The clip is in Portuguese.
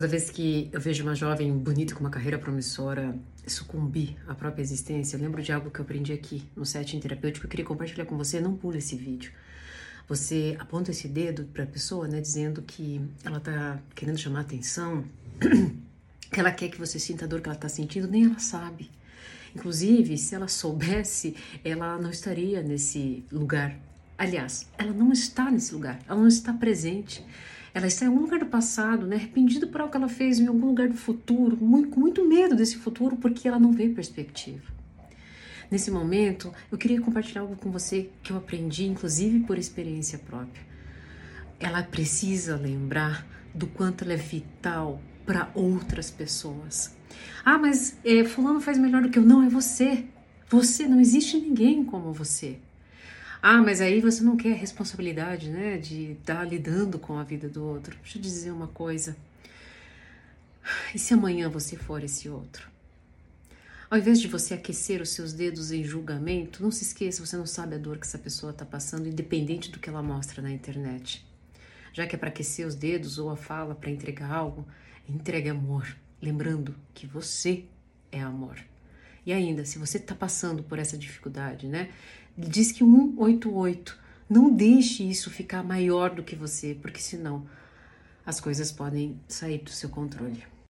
Toda vez que eu vejo uma jovem bonita com uma carreira promissora sucumbir à própria existência, eu lembro de algo que eu aprendi aqui no setting terapêutico. Eu queria compartilhar com você. Não pule esse vídeo. Você aponta esse dedo para a pessoa, né, dizendo que ela está querendo chamar atenção, que ela quer que você sinta a dor que ela está sentindo, nem ela sabe. Inclusive, se ela soubesse, ela não estaria nesse lugar. Aliás, ela não está nesse lugar, ela não está presente. Ela está em algum lugar do passado, né, arrependida por algo que ela fez em algum lugar do futuro, muito, com muito medo desse futuro, porque ela não vê perspectiva. Nesse momento, eu queria compartilhar algo com você que eu aprendi, inclusive por experiência própria. Ela precisa lembrar do quanto ela é vital para outras pessoas. Ah, mas é, fulano faz melhor do que eu. Não, é você. Você, não existe ninguém como você. Ah, mas aí você não quer a responsabilidade, né, de estar tá lidando com a vida do outro. Deixa eu dizer uma coisa. E se amanhã você for esse outro? Ao invés de você aquecer os seus dedos em julgamento, não se esqueça, você não sabe a dor que essa pessoa está passando, independente do que ela mostra na internet. Já que é para aquecer os dedos ou a fala para entregar algo, entregue amor, lembrando que você é amor. E ainda, se você está passando por essa dificuldade, né? Diz que 188. Não deixe isso ficar maior do que você, porque senão as coisas podem sair do seu controle.